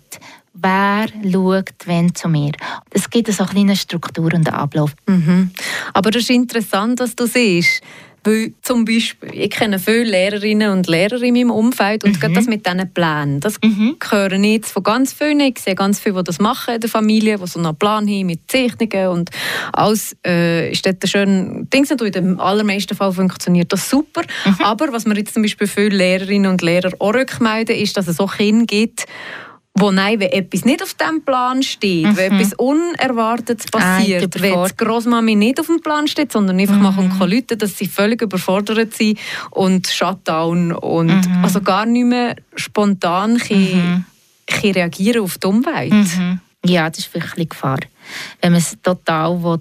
wer schaut wenn zu mir. Es gibt so eine kleine Struktur und Ablauf. Mhm. Aber das ist interessant, dass du siehst, weil zum Beispiel, ich kenne viele Lehrerinnen und Lehrer in meinem Umfeld und mhm. gerade das mit diesen Plänen, das mhm. höre ich jetzt von ganz vielen. Ich sehe ganz viele, die das machen in der Familie, die so einen Plan haben mit Zeichnungen und alles äh, ist dort schön. Dings in den allermeisten Fall funktioniert das super. Mhm. Aber was mir jetzt zum Beispiel viele Lehrerinnen und Lehrer auch rückmelden, ist, dass es auch Kinder gibt, wo nein, wenn etwas nicht auf dem Plan steht, mhm. wenn etwas Unerwartetes passiert, wenn die Großmami nicht auf dem Plan steht, sondern einfach mhm. mal Leute, dass sie völlig überfordert sind und Shutdown und mhm. also gar nicht mehr spontan mhm. reagieren auf die Umwelt. Mhm. Ja, das ist vielleicht eine Gefahr. Wenn man es total will,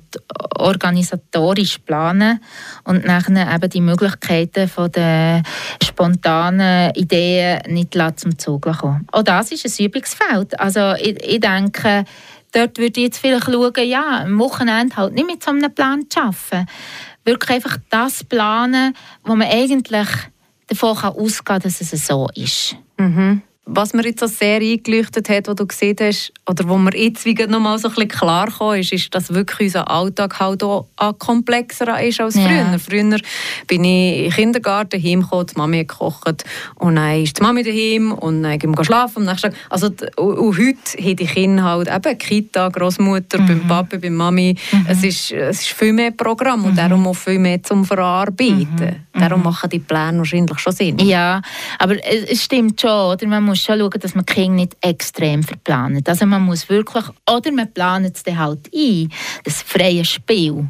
organisatorisch planen und nachher eben die Möglichkeiten von der spontanen Ideen nicht zum Zug kommen. Auch das ist ein Übungsfeld. Also ich, ich denke, dort würde ich jetzt vielleicht schauen, ja, am Wochenende halt nicht mit so einem Plan zu arbeiten. Wirklich einfach das planen, wo man eigentlich davon ausgehen kann, dass es so ist. Mhm was mir jetzt so sehr eingeleuchtet hat, was du gesehen hast, oder wo mir jetzt wieder noch mal so ein bisschen klar ist, ist, dass wirklich unser Alltag halt auch komplexer ist als früher. Ja. Früher bin ich im Kindergarten heimgekommen, die Mami gekocht und dann ist die Mami daheim und dann gehen wir schlafen am nächsten Tag. Also, und, heute haben die Kinder halt eben Kita, Großmutter, mhm. beim Papa, beim Mami. Mhm. Es, ist, es ist viel mehr Programm mhm. und darum auch viel mehr zum Verarbeiten. Mhm. Darum mhm. machen die Pläne wahrscheinlich schon Sinn. Ja, aber es stimmt schon, oder? Man muss schon schauen, dass man Kinder nicht extrem verplant. Also man muss wirklich, oder man plant es dann halt ein, das freie Spiel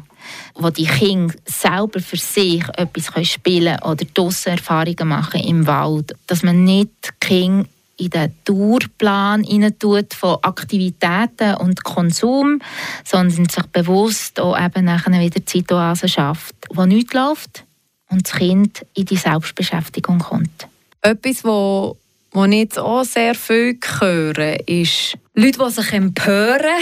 wo die Kinder selber für sich etwas spielen können oder draussen Erfahrungen machen im Wald. Dass man nicht Kinder in den Tourplan tut von Aktivitäten und Konsum, sondern sich bewusst auch eben nachher wieder Zeitoasen schafft, wo nichts läuft und das Kind in die Selbstbeschäftigung kommt. Etwas, wo, wo ich jetzt auch sehr viel höre, ist Leute, die sich empören,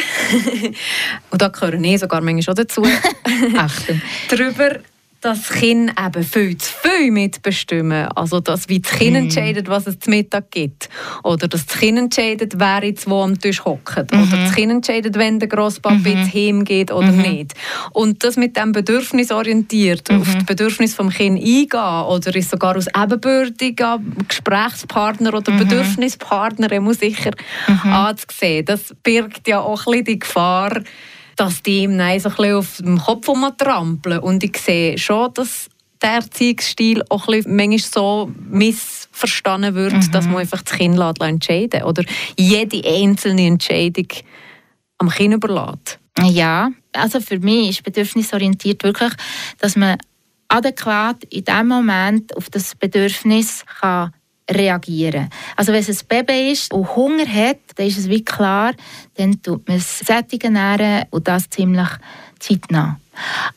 (laughs) und da gehören ich sogar manchmal schon dazu, (laughs) darüber, dass Kinder eben viel zu viel mitbestimmen. Also, dass wie das Kind mm. entscheidet, was es zum Mittag gibt. Oder dass das Kind entscheidet, wer jetzt wo am Tisch hockt. Mm -hmm. Oder das Kind entscheidet, wenn der Grosspapa mm -hmm. jetzt heimgeht oder mm -hmm. nicht. Und das mit dem Bedürfnis orientiert, auf mhm. das Bedürfnis des Kindes eingehen oder ist sogar aus ebenbürtiger Gesprächspartner oder mhm. Bedürfnispartner muss sicher mhm. anzusehen. Das birgt ja auch ein bisschen die Gefahr, dass die ihm so ein bisschen auf dem Kopf trampeln. Und ich sehe schon, dass der Erziehungsstil auch ein bisschen manchmal so missverstanden wird, mhm. dass man einfach das Kind entscheiden lässt. Oder jede einzelne Entscheidung am Kind überlässt. Ja, also für mich ist bedürfnisorientiert wirklich, dass man adäquat in dem Moment auf das Bedürfnis kann reagieren. Also wenn es ein Baby ist und Hunger hat, dann ist es wie klar, dann tut man es sättigen und das ziemlich zeitnah.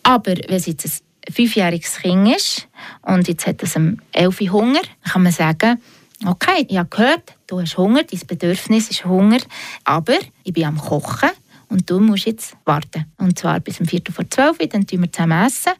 Aber wenn es jetzt ein fünfjähriges Kind ist und jetzt hat es um elf Hunger, kann man sagen, okay, ich habe gehört, du hast Hunger, dein Bedürfnis ist Hunger, aber ich bin am Kochen und du musst jetzt warten. Und zwar bis um Viertel vor zwölf, dann tun wir zusammen essen.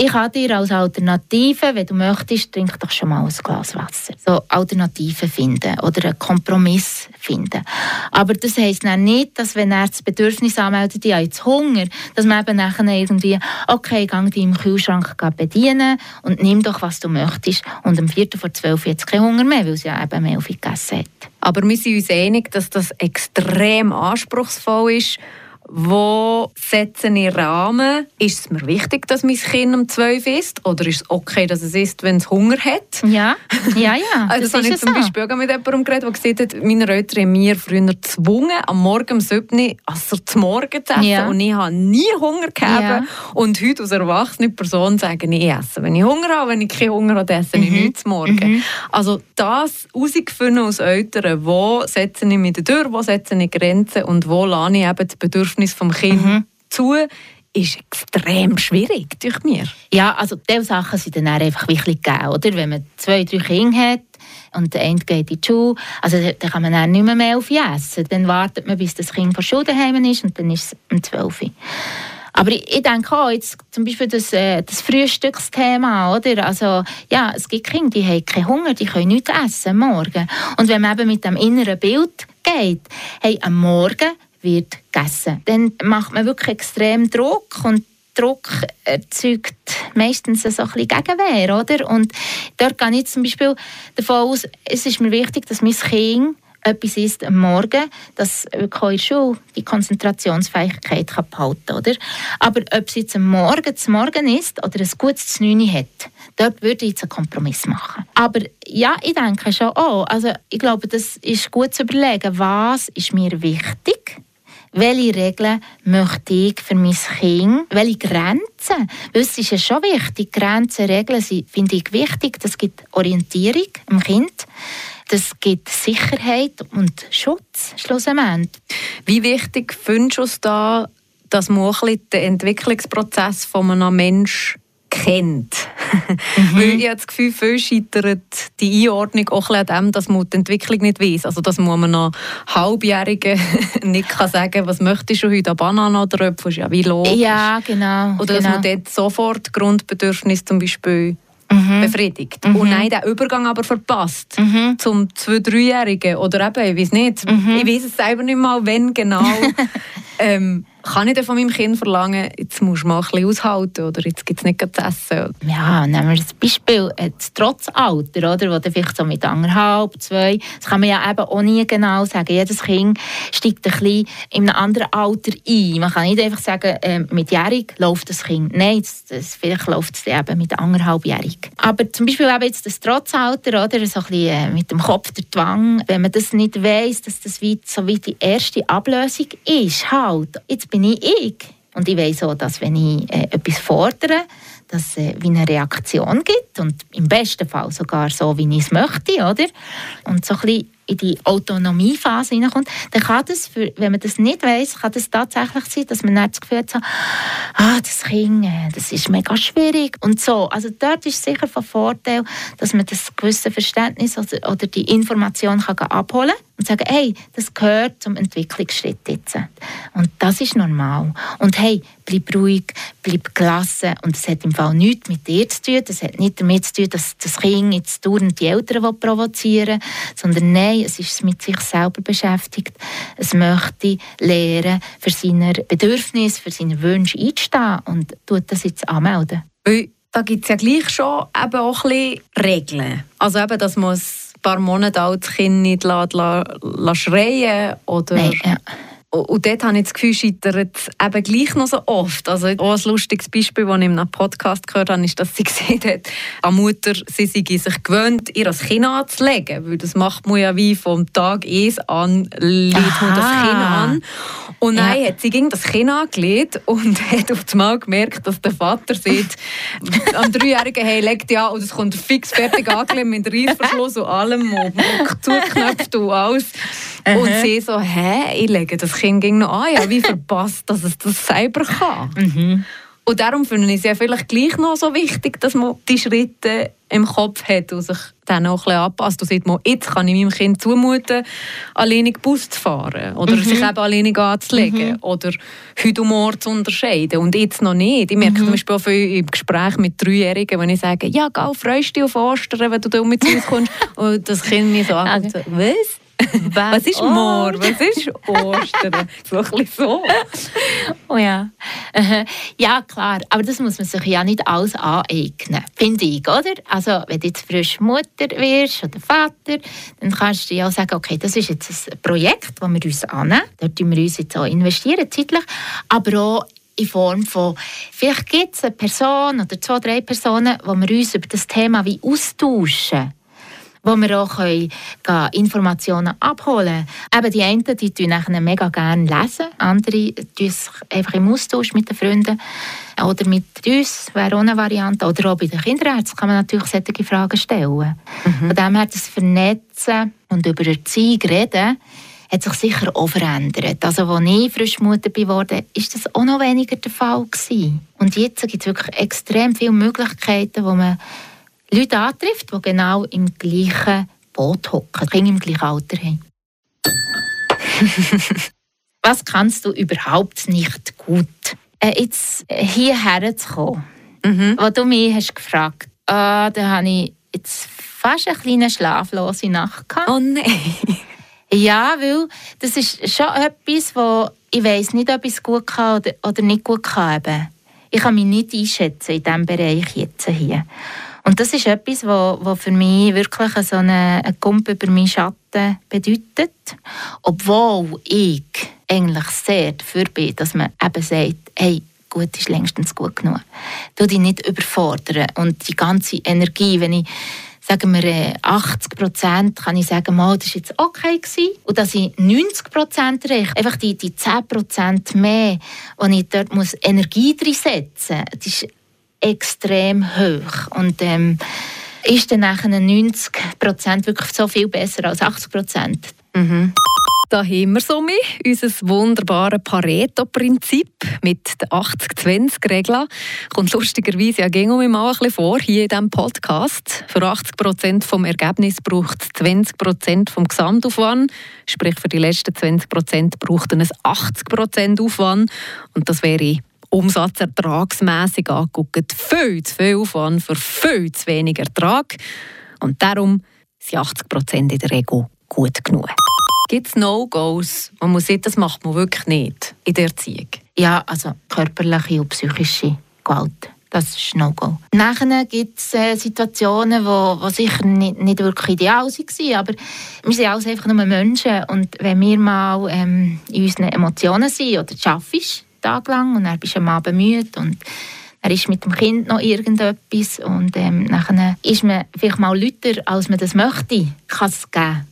Ich habe dir als Alternative, wenn du möchtest, trink doch schon mal ein Glas Wasser. So Alternativen finden oder einen Kompromiss finden. Aber das heisst dann nicht, dass wenn er das Bedürfnis anmeldet, ich habe jetzt Hunger, dass man eben nachher irgendwie, okay, gang dich im Kühlschrank bedienen und nimm doch, was du möchtest. Und am Viertel vor zwölf jetzt kein Hunger mehr, weil sie ja eben mehr auf gegessen hat. Aber wir sind uns einig, dass das extrem anspruchsvoll ist wo setzen ich Rahmen? Ist es mir wichtig, dass mein Kind um 12 isst? Oder ist es okay, dass es isst, wenn es Hunger hat? Ja, ja, ja. (laughs) also das, habe ich zum Beispiel auch mit jemandem geredet, der gesagt hat, meine Eltern haben mir früher gezwungen, am Morgen um 7 Uhr also zum Morgen zu essen. Ja. Und ich habe nie Hunger gehabt. Ja. Und heute als erwachsene Person sagen, ich esse. Wenn ich Hunger habe, wenn ich keinen Hunger habe, esse ich mhm. nichts morgen. Mhm. Also das herauszufinden aus Eltern, wo setze ich mich durch, wo setze ich Grenzen und wo lasse ich eben das Bedürfnis Bedürfnis vom Kind mhm. zu, ist extrem schwierig durch mir. Ja, also diese Sachen sind dann einfach wirklich gegeben, oder? Wenn man zwei, drei Kinder hat und der eine geht in die Schule, also dann kann man dann nicht mehr, mehr auf essen. Dann wartet man, bis das Kind von Schule daheim ist und dann ist es um 12 Uhr. Aber ich, ich denke auch, jetzt zum Beispiel das, äh, das Frühstücksthema, oder? Also, ja, es gibt Kinder, die haben keinen Hunger, die können nichts essen morgen. Und wenn man eben mit dem inneren Bild geht, hey, am Morgen wird gegessen. Dann macht man wirklich extrem Druck und Druck erzeugt meistens so ein Gegenwehr, oder? Und dort gehe ich zum Beispiel davon aus, es ist mir wichtig, dass mein Kind etwas ist am Morgen, dass wirklich schon die Konzentrationsfähigkeit kann behalten kann. Oder? Aber ob es jetzt am Morgen zum Morgen ist oder ein gutes 9 hat, dort würde ich jetzt einen Kompromiss machen. Aber ja, ich denke schon auch. Also ich glaube, das ist gut zu überlegen, was ist mir wichtig welche Regeln möchte ich für mein Kind? Welche Grenzen? Weil ist ja schon wichtig, Grenzen, Regeln sind, finde ich wichtig. Das gibt Orientierung im Kind. Das gibt Sicherheit und Schutz schlussendlich. Wie wichtig findest du es da, dass man den Entwicklungsprozess von einem Menschen kennt. Mhm. Weil ich habe das Gefühl, viel scheitert die Einordnung auch an dem, dass man die Entwicklung nicht weiß. Also, dass man einem Halbjährigen (laughs) nicht kann sagen kann, was möchtest du heute, eine Banane oder etwas, ja wie logisch. Ja, genau. Oder dass genau. man dort sofort Grundbedürfnisse zum Beispiel mhm. befriedigt. Mhm. Und nein, den Übergang aber verpasst mhm. zum 2-, 3-Jährigen oder eben, ich weiß nicht, mhm. ich weiß es selber nicht mal, wenn genau. (laughs) ähm, kann ich dann von meinem Kind verlangen, jetzt musst du mal ein bisschen aushalten oder jetzt gibt es nicht zu essen? Ja, nehmen wir das Beispiel das Trotzalter, oder, wo dann vielleicht so mit anderthalb, zwei, das kann man ja eben auch nie genau sagen. Jedes Kind steigt ein bisschen in einem anderen Alter ein. Man kann nicht einfach sagen, äh, mit Jährig läuft das Kind. Nein, das, das, vielleicht läuft es eben mit anderthalbjährig. Aber zum Beispiel eben jetzt das Trotzalter, oder, so ein bisschen äh, mit dem Kopf der Twang, wenn man das nicht weiss, dass das wie, so wie die erste Ablösung ist, halt. Jetzt bin ich ich. Und ich weiß auch, dass wenn ich äh, etwas fordere, dass es äh, eine Reaktion gibt und im besten Fall sogar so, wie ich es möchte, oder? Und so ein bisschen in die Autonomiephase hineinkommt, dann kann das, für, wenn man das nicht weiß, kann das tatsächlich sein, dass man nicht das Gefühl hat, ah, das Kind, äh, das ist mega schwierig und so. Also dort ist sicher von Vorteil, dass man das gewisse Verständnis oder, oder die Information kann abholen kann und sagen, hey, das gehört zum Entwicklungsschritt jetzt. Und das ist normal. Und hey, bleib ruhig, bleib gelassen. Und das hat im Fall nichts mit dir zu tun. Das hat nicht damit zu tun, dass das Kind jetzt dauernd die Eltern provozieren will, sondern nein, es ist mit sich selber beschäftigt. Es möchte lernen, für seine Bedürfnisse, für seine Wünsche einzustehen und tut das jetzt anmelden. da gibt es ja gleich schon eben auch ein bisschen Regeln. Also eben, dass man paar Monate altes Kind nicht la, la, la schreien oder... Nein, ja. Und dort habe ich das Gefühl, scheitert eben gleich noch so oft. Also auch ein lustiges Beispiel, das ich in einem Podcast gehört habe, ist, dass sie (laughs) gesehen hat, eine Mutter, sie sei sich gewöhnt, ihr das Kind anzulegen. Weil das macht man ja wie vom Tag 1 an, legt man das Kind an. Und ja. hat sie gegen das Kind angelegt und (laughs) hat auf einmal gemerkt, dass der Vater sagt, am Dreijährigen, hey, legt ja und es kommt fix fertig angelegt mit Reissverschluss und allem und zugeknöpft und alles. Und sie so, hä, ich lege das Kind ging noch an, ja, wie verpasst, dass es das selber kann. Mhm. Und darum finde ich es ja vielleicht gleich noch so wichtig, dass man die Schritte im Kopf hat und sich dann auch ein bisschen anpasst und sagt, man, jetzt kann ich meinem Kind zumuten, alleinig Bus zu fahren oder mhm. sich eben alleinig anzulegen mhm. oder heute und morgen zu unterscheiden und jetzt noch nicht. Ich merke mhm. zum Beispiel auch viel im Gespräch mit Dreijährigen, wenn ich sage, ja, geh, freust dich auf Ostern, wenn du da mit uns kommst (laughs) und das Kind mir so anguckt, okay. was? Was ist Moor? Was ist Ostern? so ein so. (laughs) Oh ja. Ja, klar. Aber das muss man sich ja nicht alles aneignen, finde ich, oder? Also, wenn du jetzt frisch Mutter wirst oder Vater, dann kannst du ja auch sagen, okay, das ist jetzt ein Projekt, das wir uns annehmen. Dort investieren wir uns jetzt auch investieren, zeitlich. Aber auch in Form von, vielleicht gibt es eine Person oder zwei, drei Personen, wo wir uns über das Thema wie austauschen wo wir auch können, Informationen abholen können. Eben die einen die lesen nachher mega gerne lesen, andere tun sich einfach im Austausch mit den Freunden oder mit uns, wäre auch eine Variante. Oder auch bei den Kinderärzten kann man natürlich solche Fragen stellen. Mhm. Von dem her, das Vernetzen und über Erziehung reden, hat sich sicher auch verändert. Also, als ich frisch Mutter geworden bin, ist das auch noch weniger der Fall gewesen. Und jetzt gibt es wirklich extrem viele Möglichkeiten, wo man Leute antrifft, die genau im gleichen Boot hocken, Kinder im gleichen Alter haben. (laughs) Was kannst du überhaupt nicht gut? Äh, jetzt hierher zu kommen, mhm. was du mich hast gefragt, äh, da habe ich jetzt fast eine kleine schlaflose Nacht gehabt. Oh nein. (laughs) Ja, weil das ist schon etwas, wo ich weiß nicht, ob ich es gut kann oder, oder nicht gut kann. Ich kann mich nicht einschätzen in diesem Bereich jetzt hier. Und das ist etwas, was für mich wirklich so eine, eine Kump über meinen Schatten bedeutet. Obwohl ich eigentlich sehr dafür bin, dass man eben sagt, hey, gut ist längstens gut genug. Du dich nicht überfordern und die ganze Energie, wenn ich sagen wir 80 Prozent, kann ich sagen, mal, das war jetzt okay gewesen. Und dass ich 90 Prozent erreiche, einfach die, die 10 Prozent mehr, wo ich dort muss Energie drin setzen muss, extrem hoch. Und ähm, ist dann nachher 90 Prozent wirklich so viel besser als 80 Prozent. Mhm. Da haben wir so unser wunderbares Pareto-Prinzip mit der 80-20-Regel. Kommt lustigerweise ja gegen mich mal ein bisschen vor hier in diesem Podcast. Für 80 Prozent vom Ergebnis braucht es 20 Prozent vom Gesamtaufwand. Sprich, für die letzten 20 Prozent braucht es 80 Prozent Aufwand. Und das wäre umsatzertragsmässig angeguckt, viel zu viel Aufwand für viel zu wenig Ertrag. Und darum sind 80 Prozent in der Regel gut genug. Gibt es No-Gos, man sieht, das macht man wirklich nicht in der Erziehung? Ja, also körperliche und psychische Gewalt. Das ist No-Go. Nachher gibt es äh, Situationen, wo, wo sicher nicht, nicht wirklich ideal waren, aber wir sind alles einfach nur Menschen und wenn wir mal ähm, in unseren Emotionen sind oder arbeiten, tagelang und dann bist du am Abend müde und er ist mit dem Kind noch irgendetwas und ähm, dann ist man vielleicht mal lauter, als man das möchte, kann es geben.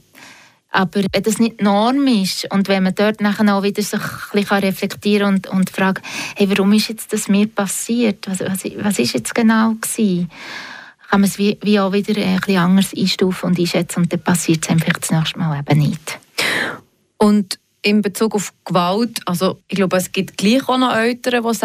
Aber wenn das nicht Norm ist und wenn man dort nachher auch wieder sich ein bisschen reflektieren und, und fragen, hey, warum ist jetzt das mir passiert? Was, was, was ist jetzt genau gewesen? kann man es wie, wie auch wieder ein bisschen anders einstufen und einschätzen und dann passiert es einfach das nächste Mal eben nicht. Und in Bezug auf Gewalt, also ich glaube, es gibt gleich auch noch Eltern, die